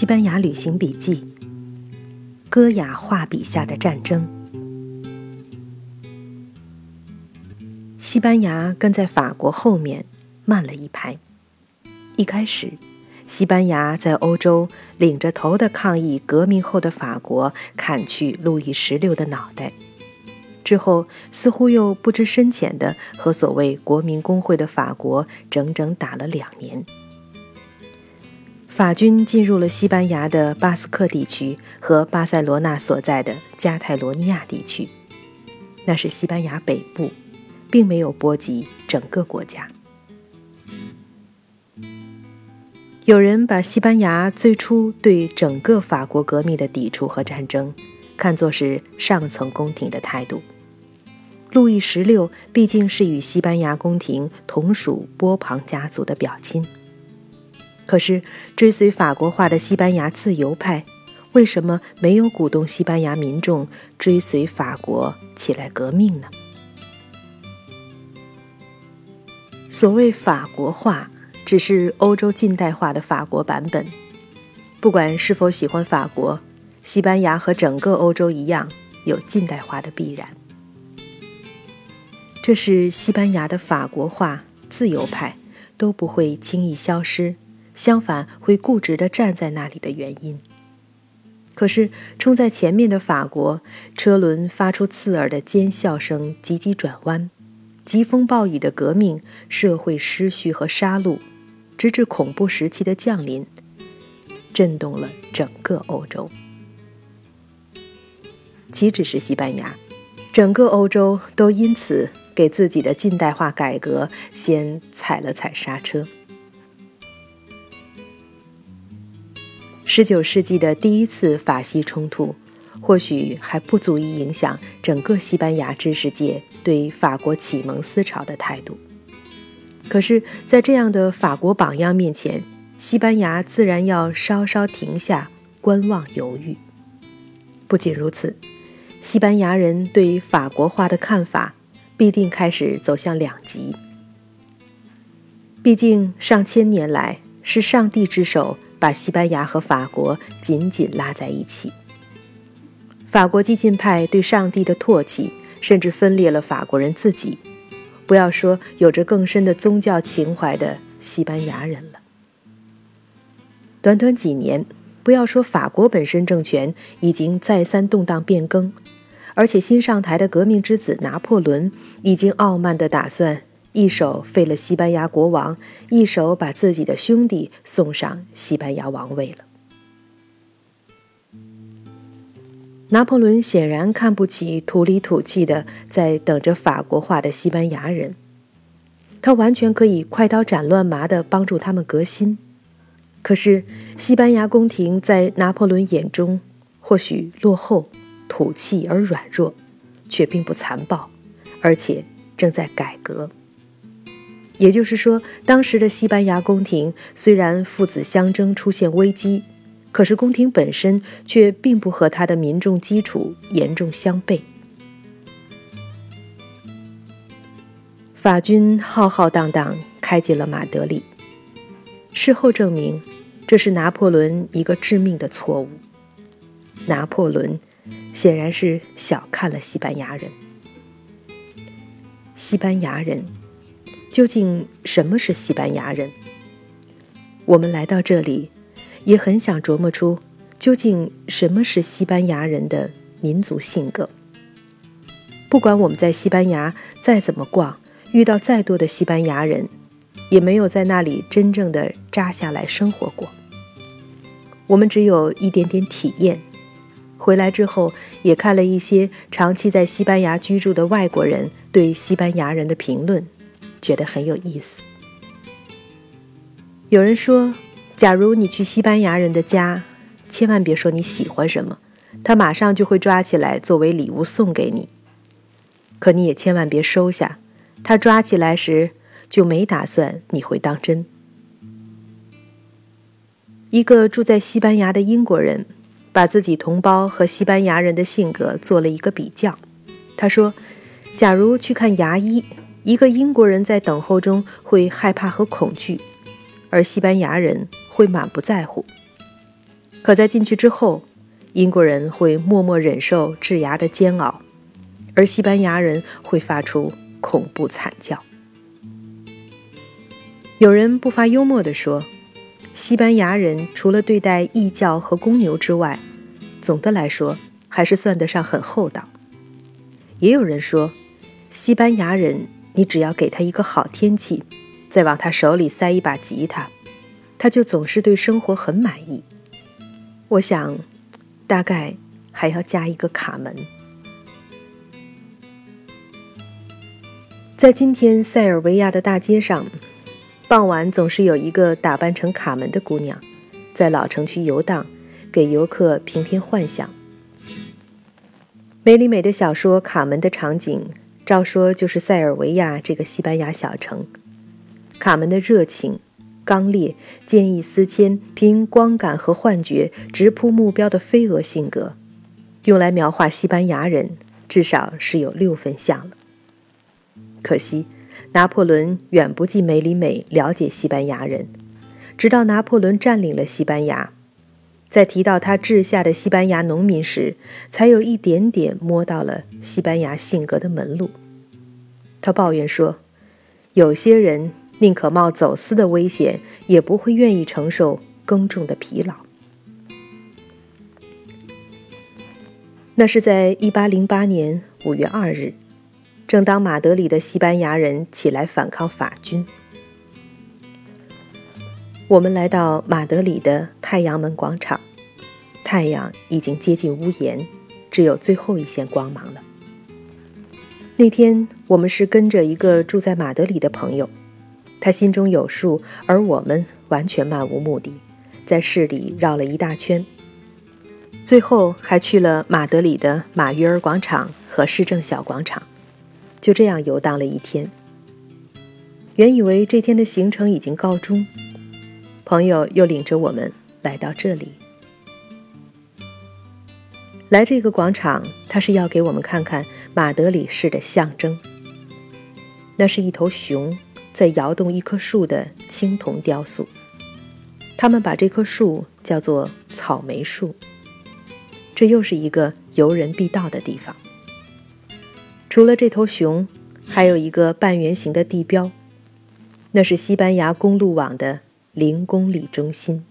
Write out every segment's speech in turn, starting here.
西班牙旅行笔记》，戈雅画笔下的战争。西班牙跟在法国后面，慢了一拍。一开始，西班牙在欧洲领着头的抗议革命后的法国砍去路易十六的脑袋，之后似乎又不知深浅的和所谓国民工会的法国整整打了两年。法军进入了西班牙的巴斯克地区和巴塞罗那所在的加泰罗尼亚地区，那是西班牙北部，并没有波及整个国家。有人把西班牙最初对整个法国革命的抵触和战争，看作是上层宫廷的态度。路易十六毕竟是与西班牙宫廷同属波旁家族的表亲。可是，追随法国化的西班牙自由派，为什么没有鼓动西班牙民众追随法国起来革命呢？所谓法国化，只是欧洲近代化的法国版本。不管是否喜欢法国，西班牙和整个欧洲一样，有近代化的必然。这是西班牙的法国化，自由派都不会轻易消失。相反，会固执地站在那里的原因。可是，冲在前面的法国车轮发出刺耳的尖啸声，急急转弯，疾风暴雨的革命，社会失序和杀戮，直至恐怖时期的降临，震动了整个欧洲。岂止是西班牙，整个欧洲都因此给自己的近代化改革先踩了踩刹车。十九世纪的第一次法西冲突，或许还不足以影响整个西班牙知识界对法国启蒙思潮的态度。可是，在这样的法国榜样面前，西班牙自然要稍稍停下，观望犹豫。不仅如此，西班牙人对法国化的看法必定开始走向两极。毕竟，上千年来是上帝之手。把西班牙和法国紧紧拉在一起。法国激进派对上帝的唾弃，甚至分裂了法国人自己，不要说有着更深的宗教情怀的西班牙人了。短短几年，不要说法国本身政权已经再三动荡变更，而且新上台的革命之子拿破仑已经傲慢地打算。一手废了西班牙国王，一手把自己的兄弟送上西班牙王位了。拿破仑显然看不起土里土气的在等着法国化的西班牙人，他完全可以快刀斩乱麻的帮助他们革新。可是，西班牙宫廷在拿破仑眼中或许落后、土气而软弱，却并不残暴，而且正在改革。也就是说，当时的西班牙宫廷虽然父子相争出现危机，可是宫廷本身却并不和他的民众基础严重相悖。法军浩浩荡荡开进了马德里，事后证明，这是拿破仑一个致命的错误。拿破仑显然是小看了西班牙人，西班牙人。究竟什么是西班牙人？我们来到这里，也很想琢磨出究竟什么是西班牙人的民族性格。不管我们在西班牙再怎么逛，遇到再多的西班牙人，也没有在那里真正的扎下来生活过。我们只有一点点体验。回来之后，也看了一些长期在西班牙居住的外国人对西班牙人的评论。觉得很有意思。有人说，假如你去西班牙人的家，千万别说你喜欢什么，他马上就会抓起来作为礼物送给你。可你也千万别收下，他抓起来时就没打算你会当真。一个住在西班牙的英国人，把自己同胞和西班牙人的性格做了一个比较。他说，假如去看牙医。一个英国人在等候中会害怕和恐惧，而西班牙人会满不在乎。可在进去之后，英国人会默默忍受治牙的煎熬，而西班牙人会发出恐怖惨叫。有人不乏幽默地说：“西班牙人除了对待异教和公牛之外，总的来说还是算得上很厚道。”也有人说：“西班牙人，你只要给他一个好天气，再往他手里塞一把吉他，他就总是对生活很满意。”我想，大概还要加一个卡门。在今天塞尔维亚的大街上，傍晚总是有一个打扮成卡门的姑娘，在老城区游荡，给游客平添幻想。梅里美的小说《卡门》的场景，照说就是塞尔维亚这个西班牙小城。卡门的热情。刚烈、见异思迁、凭光感和幻觉直扑目标的飞蛾性格，用来描画西班牙人，至少是有六分像了。可惜，拿破仑远不及梅里美了解西班牙人。直到拿破仑占领了西班牙，在提到他治下的西班牙农民时，才有一点点摸到了西班牙性格的门路。他抱怨说：“有些人。”宁可冒走私的危险，也不会愿意承受耕种的疲劳。那是在一八零八年五月二日，正当马德里的西班牙人起来反抗法军，我们来到马德里的太阳门广场，太阳已经接近屋檐，只有最后一线光芒了。那天我们是跟着一个住在马德里的朋友。他心中有数，而我们完全漫无目的，在市里绕了一大圈，最后还去了马德里的马约尔广场和市政小广场，就这样游荡了一天。原以为这天的行程已经告终，朋友又领着我们来到这里。来这个广场，他是要给我们看看马德里市的象征，那是一头熊。在摇动一棵树的青铜雕塑，他们把这棵树叫做草莓树。这又是一个游人必到的地方。除了这头熊，还有一个半圆形的地标，那是西班牙公路网的零公里中心。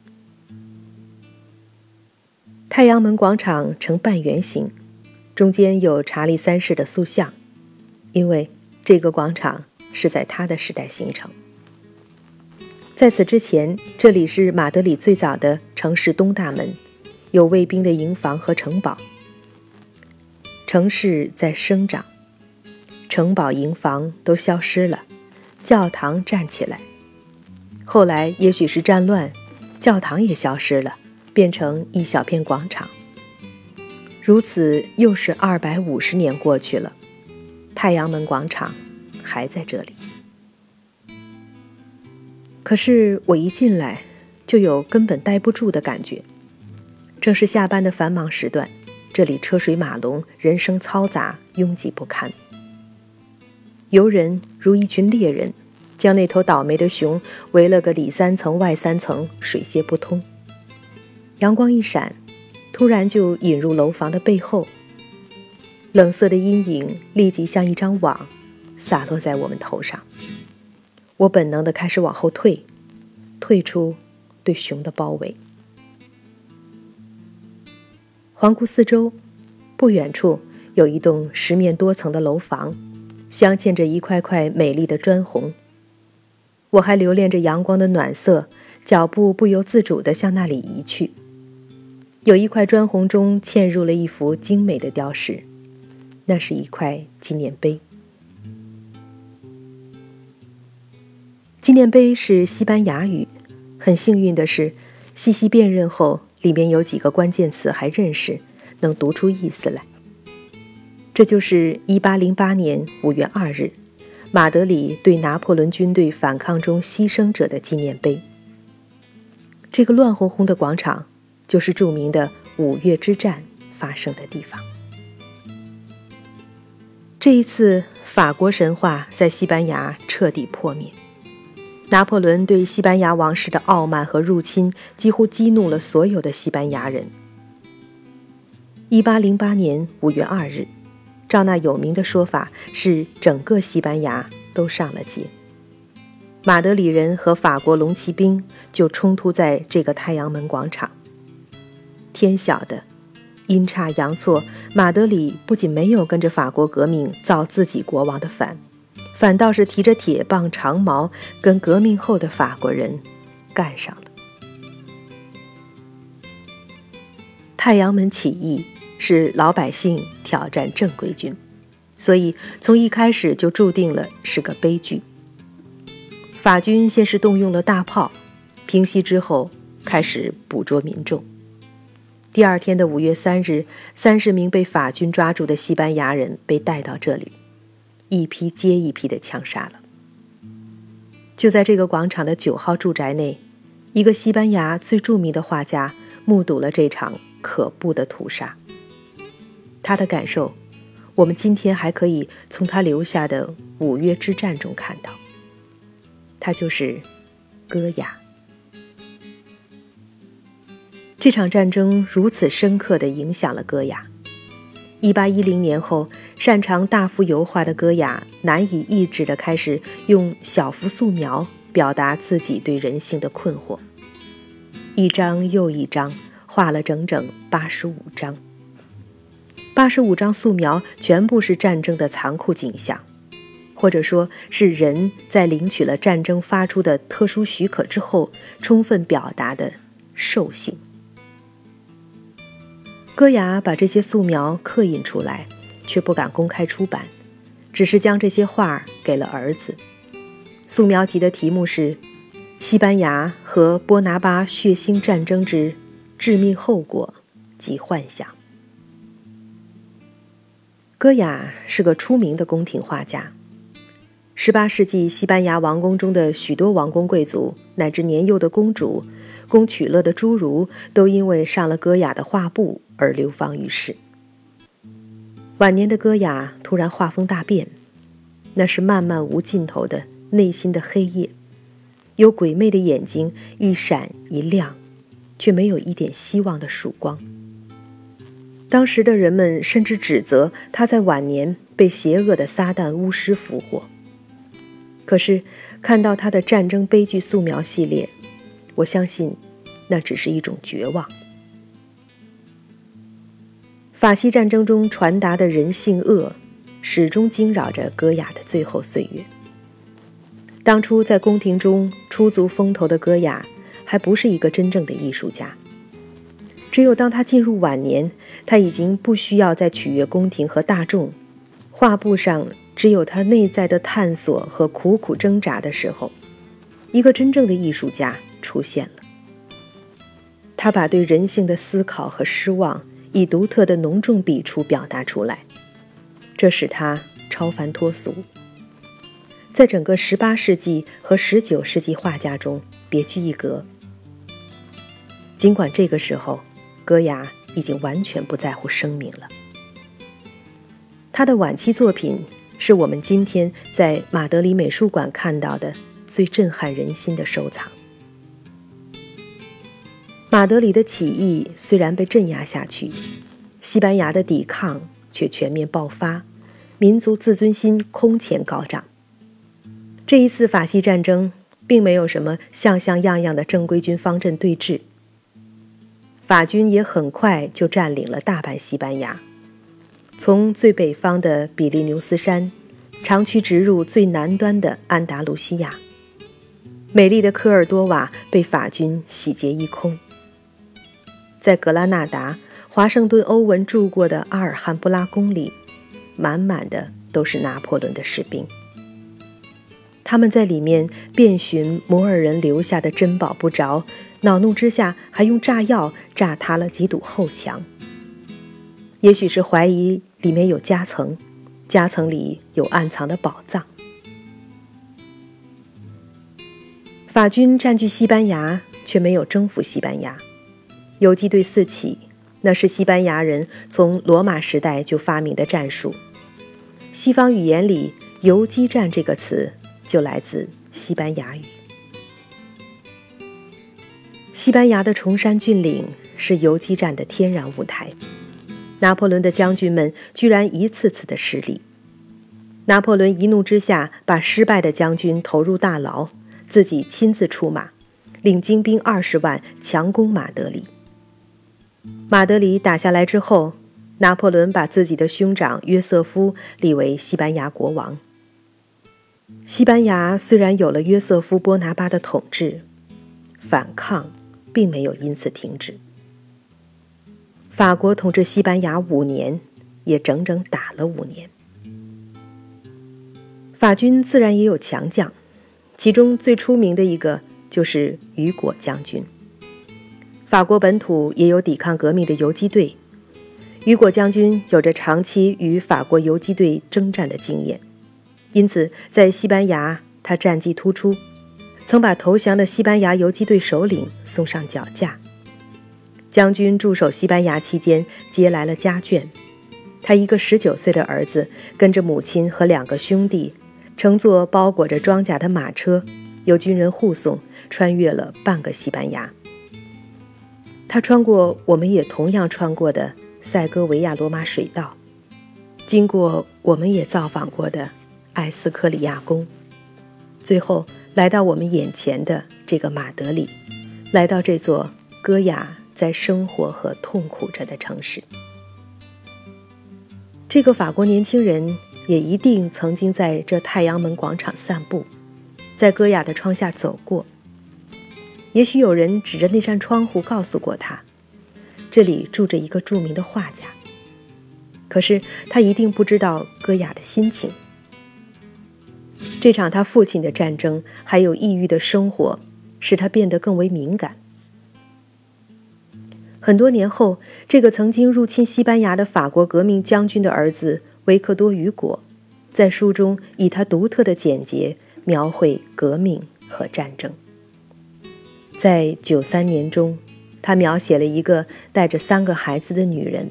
太阳门广场呈半圆形，中间有查理三世的塑像，因为这个广场。是在他的时代形成。在此之前，这里是马德里最早的城市东大门，有卫兵的营房和城堡。城市在生长，城堡、营房都消失了，教堂站起来。后来也许是战乱，教堂也消失了，变成一小片广场。如此，又是二百五十年过去了，太阳门广场。还在这里，可是我一进来就有根本待不住的感觉。正是下班的繁忙时段，这里车水马龙，人声嘈杂，拥挤不堪。游人如一群猎人，将那头倒霉的熊围了个里三层外三层，水泄不通。阳光一闪，突然就引入楼房的背后，冷色的阴影立即像一张网。洒落在我们头上，我本能的开始往后退，退出对熊的包围。环顾四周，不远处有一栋十面多层的楼房，镶嵌着一块块美丽的砖红。我还留恋着阳光的暖色，脚步不由自主地向那里移去。有一块砖红中嵌入了一幅精美的雕饰，那是一块纪念碑。纪念碑是西班牙语，很幸运的是，细细辨认后，里面有几个关键词还认识，能读出意思来。这就是1808年5月2日，马德里对拿破仑军队反抗中牺牲者的纪念碑。这个乱哄哄的广场，就是著名的五月之战发生的地方。这一次，法国神话在西班牙彻底破灭。拿破仑对西班牙王室的傲慢和入侵，几乎激怒了所有的西班牙人。一八零八年五月二日，照那有名的说法，是整个西班牙都上了街。马德里人和法国龙骑兵就冲突在这个太阳门广场。天晓得，阴差阳错，马德里不仅没有跟着法国革命造自己国王的反。反倒是提着铁棒长矛，跟革命后的法国人干上了。太阳门起义是老百姓挑战正规军，所以从一开始就注定了是个悲剧。法军先是动用了大炮，平息之后开始捕捉民众。第二天的五月三日，三十名被法军抓住的西班牙人被带到这里。一批接一批的枪杀了。就在这个广场的九号住宅内，一个西班牙最著名的画家目睹了这场可怖的屠杀。他的感受，我们今天还可以从他留下的《五月之战》中看到。他就是戈雅。这场战争如此深刻地影响了戈雅。一八一零年后，擅长大幅油画的戈雅难以抑制地开始用小幅素描表达自己对人性的困惑。一张又一张，画了整整八十五张。八十五张素描全部是战争的残酷景象，或者说是人在领取了战争发出的特殊许可之后，充分表达的兽性。戈雅把这些素描刻印出来，却不敢公开出版，只是将这些画给了儿子。素描集的题目是《西班牙和波拿巴血腥战争之致命后果及幻想》。戈雅是个出名的宫廷画家。18世纪西班牙王宫中的许多王公贵族乃至年幼的公主。供取乐的侏儒都因为上了戈雅的画布而流芳于世。晚年的戈雅突然画风大变，那是漫漫无尽头的内心的黑夜，有鬼魅的眼睛一闪一亮，却没有一点希望的曙光。当时的人们甚至指责他在晚年被邪恶的撒旦巫师俘获。可是看到他的战争悲剧素描系列。我相信，那只是一种绝望。法西战争中传达的人性恶，始终惊扰着戈雅的最后岁月。当初在宫廷中出足风头的戈雅，还不是一个真正的艺术家。只有当他进入晚年，他已经不需要再取悦宫廷和大众，画布上只有他内在的探索和苦苦挣扎的时候，一个真正的艺术家。出现了，他把对人性的思考和失望以独特的浓重笔触表达出来，这使他超凡脱俗，在整个18世纪和19世纪画家中别具一格。尽管这个时候，戈雅已经完全不在乎生命了，他的晚期作品是我们今天在马德里美术馆看到的最震撼人心的收藏。马德里的起义虽然被镇压下去，西班牙的抵抗却全面爆发，民族自尊心空前高涨。这一次法西战争并没有什么像像样样的正规军方阵对峙，法军也很快就占领了大半西班牙，从最北方的比利牛斯山，长驱直入最南端的安达卢西亚，美丽的科尔多瓦被法军洗劫一空。在格拉纳达，华盛顿·欧文住过的阿尔汉布拉宫里，满满的都是拿破仑的士兵。他们在里面遍寻摩尔人留下的珍宝不着，恼怒之下还用炸药炸塌了几堵后墙。也许是怀疑里面有夹层，夹层里有暗藏的宝藏。法军占据西班牙，却没有征服西班牙。游击队四起，那是西班牙人从罗马时代就发明的战术。西方语言里“游击战”这个词就来自西班牙语。西班牙的崇山峻岭是游击战的天然舞台，拿破仑的将军们居然一次次的失利。拿破仑一怒之下，把失败的将军投入大牢，自己亲自出马，领精兵二十万强攻马德里。马德里打下来之后，拿破仑把自己的兄长约瑟夫立为西班牙国王。西班牙虽然有了约瑟夫·波拿巴的统治，反抗并没有因此停止。法国统治西班牙五年，也整整打了五年。法军自然也有强将，其中最出名的一个就是雨果将军。法国本土也有抵抗革命的游击队，雨果将军有着长期与法国游击队征战的经验。因此，在西班牙，他战绩突出，曾把投降的西班牙游击队首领送上绞架。将军驻守西班牙期间，接来了家眷。他一个十九岁的儿子，跟着母亲和两个兄弟，乘坐包裹着装甲的马车，由军人护送，穿越了半个西班牙。他穿过我们也同样穿过的塞戈维亚罗马水道，经过我们也造访过的。埃斯科里亚宫，最后来到我们眼前的这个马德里，来到这座戈雅在生活和痛苦着的城市。这个法国年轻人也一定曾经在这太阳门广场散步，在戈雅的窗下走过。也许有人指着那扇窗户告诉过他，这里住着一个著名的画家。可是他一定不知道戈雅的心情。这场他父亲的战争，还有抑郁的生活，使他变得更为敏感。很多年后，这个曾经入侵西班牙的法国革命将军的儿子维克多·雨果，在书中以他独特的简洁描绘革命和战争。在九三年中，他描写了一个带着三个孩子的女人，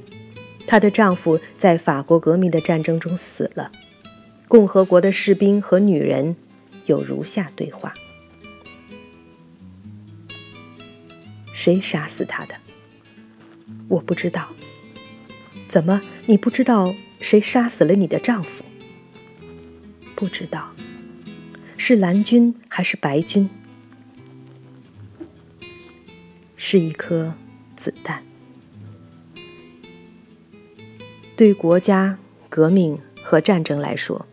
她的丈夫在法国革命的战争中死了。共和国的士兵和女人有如下对话：谁杀死他的？我不知道。怎么，你不知道谁杀死了你的丈夫？不知道。是蓝军还是白军？是一颗子弹。对国家、革命和战争来说。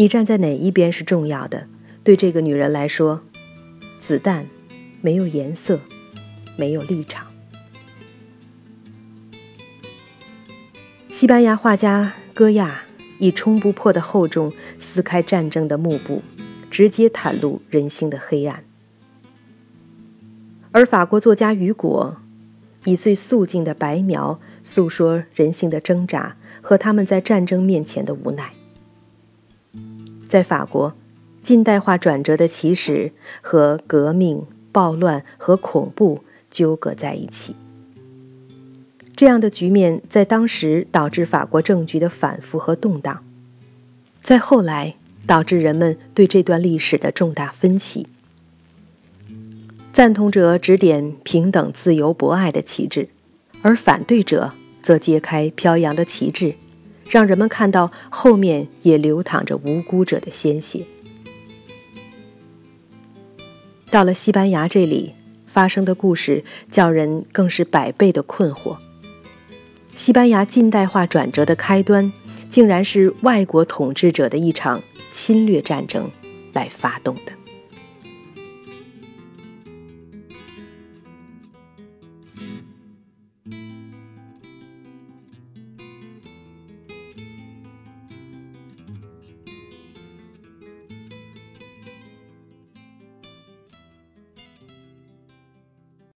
你站在哪一边是重要的？对这个女人来说，子弹没有颜色，没有立场。西班牙画家戈亚以冲不破的厚重撕开战争的幕布，直接袒露人性的黑暗；而法国作家雨果以最素净的白描诉说人性的挣扎和他们在战争面前的无奈。在法国，近代化转折的起始和革命、暴乱和恐怖纠葛在一起。这样的局面在当时导致法国政局的反复和动荡，在后来导致人们对这段历史的重大分歧。赞同者指点平等、自由、博爱的旗帜，而反对者则揭开飘扬的旗帜。让人们看到后面也流淌着无辜者的鲜血。到了西班牙这里发生的故事，叫人更是百倍的困惑。西班牙近代化转折的开端，竟然是外国统治者的一场侵略战争来发动的。